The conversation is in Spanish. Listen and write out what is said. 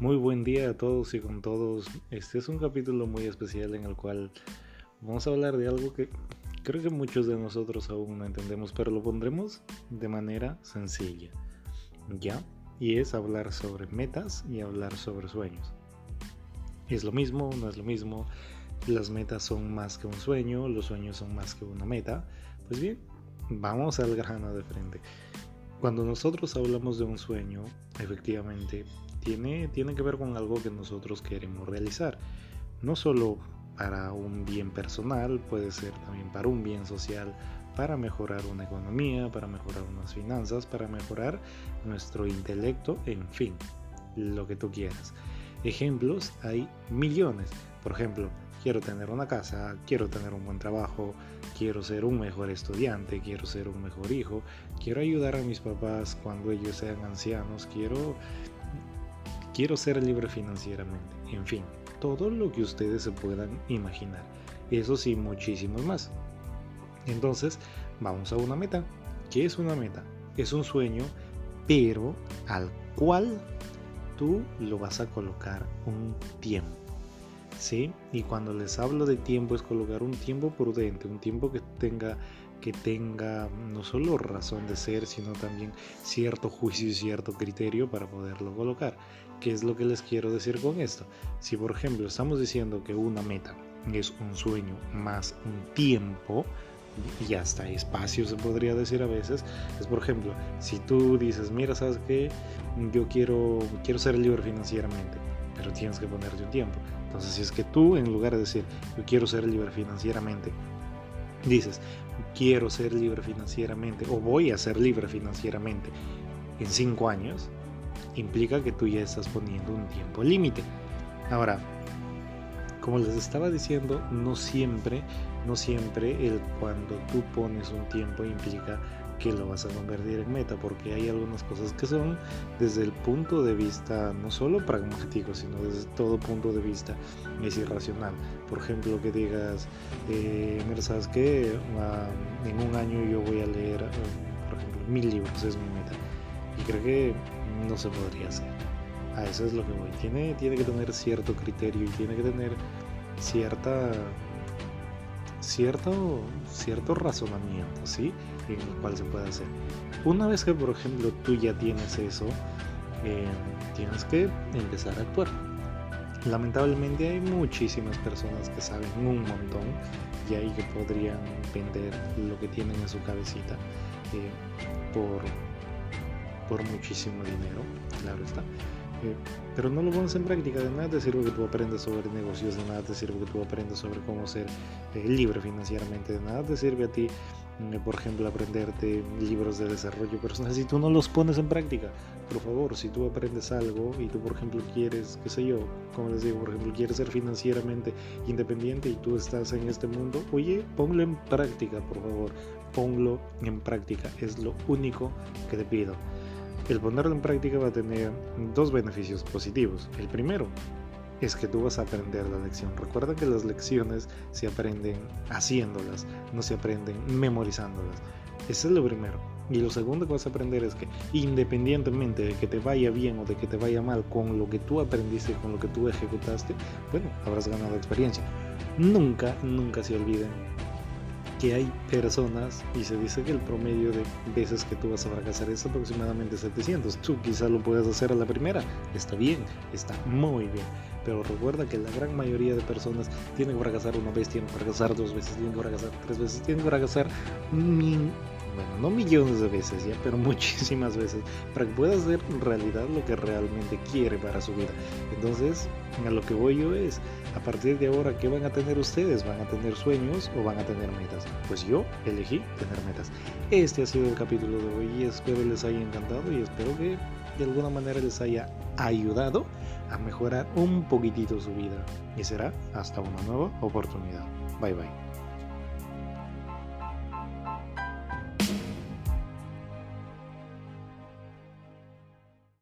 Muy buen día a todos y con todos. Este es un capítulo muy especial en el cual vamos a hablar de algo que creo que muchos de nosotros aún no entendemos, pero lo pondremos de manera sencilla. ¿Ya? Y es hablar sobre metas y hablar sobre sueños. ¿Es lo mismo? ¿No es lo mismo? Las metas son más que un sueño, los sueños son más que una meta. Pues bien, vamos al grano de frente. Cuando nosotros hablamos de un sueño, efectivamente, tiene, tiene que ver con algo que nosotros queremos realizar. No solo para un bien personal, puede ser también para un bien social, para mejorar una economía, para mejorar unas finanzas, para mejorar nuestro intelecto, en fin, lo que tú quieras. Ejemplos hay millones. Por ejemplo, quiero tener una casa, quiero tener un buen trabajo, quiero ser un mejor estudiante, quiero ser un mejor hijo, quiero ayudar a mis papás cuando ellos sean ancianos, quiero quiero ser libre financieramente. En fin, todo lo que ustedes se puedan imaginar. Eso sí, muchísimos más. Entonces, vamos a una meta. ¿Qué es una meta? Es un sueño, pero al cual tú lo vas a colocar un tiempo. ¿Sí? Y cuando les hablo de tiempo es colocar un tiempo prudente, un tiempo que tenga que tenga no solo razón de ser, sino también cierto juicio y cierto criterio para poderlo colocar. ¿Qué es lo que les quiero decir con esto? Si por ejemplo estamos diciendo que una meta es un sueño más un tiempo, y hasta espacio se podría decir a veces, es por ejemplo, si tú dices, mira, ¿sabes qué? Yo quiero, quiero ser libre financieramente, pero tienes que ponerte un tiempo. Entonces, si es que tú, en lugar de decir, yo quiero ser libre financieramente, dices, quiero ser libre financieramente o voy a ser libre financieramente en cinco años, implica que tú ya estás poniendo un tiempo límite. Ahora, como les estaba diciendo, no siempre, no siempre el cuando tú pones un tiempo implica que lo vas a convertir en meta, porque hay algunas cosas que son desde el punto de vista no solo pragmático, sino desde todo punto de vista es irracional. Por ejemplo, que digas, eh, ¿sabes qué? Ah, en un año yo voy a leer, eh, por ejemplo, mil libros, es mi meta. Y creo que no se podría hacer. Eso es lo que voy. Tiene, tiene que tener cierto criterio y tiene que tener cierta cierto, cierto razonamiento, ¿sí? En el cual se puede hacer. Una vez que, por ejemplo, tú ya tienes eso, eh, tienes que empezar a actuar. Lamentablemente hay muchísimas personas que saben un montón y ahí que podrían vender lo que tienen en su cabecita eh, por por muchísimo dinero, claro está. Eh, pero no lo pones en práctica, de nada te sirve que tú aprendas sobre negocios, de nada te sirve que tú aprendas sobre cómo ser eh, libre financieramente, de nada te sirve a ti, mm, por ejemplo, aprenderte libros de desarrollo personal si tú no los pones en práctica. Por favor, si tú aprendes algo y tú, por ejemplo, quieres, qué sé yo, como les digo, por ejemplo, quieres ser financieramente independiente y tú estás en este mundo, oye, ponlo en práctica, por favor, ponlo en práctica, es lo único que te pido. El ponerlo en práctica va a tener dos beneficios positivos. El primero es que tú vas a aprender la lección. Recuerda que las lecciones se aprenden haciéndolas, no se aprenden memorizándolas. Ese es lo primero. Y lo segundo que vas a aprender es que independientemente de que te vaya bien o de que te vaya mal con lo que tú aprendiste, con lo que tú ejecutaste, bueno, habrás ganado experiencia. Nunca, nunca se olviden que hay personas y se dice que el promedio de veces que tú vas a fracasar es aproximadamente 700. Tú quizás lo puedas hacer a la primera, está bien, está muy bien. Pero recuerda que la gran mayoría de personas tienen que fracasar una vez, tienen que fracasar dos veces, tienen que fracasar tres veces, tienen que fracasar bueno, no millones de veces ya, pero muchísimas veces, para que pueda hacer realidad lo que realmente quiere para su vida. Entonces, a lo que voy yo es, a partir de ahora, ¿qué van a tener ustedes? ¿Van a tener sueños o van a tener metas? Pues yo elegí tener metas. Este ha sido el capítulo de hoy y espero les haya encantado y espero que de alguna manera les haya ayudado a mejorar un poquitito su vida. Y será hasta una nueva oportunidad. Bye bye.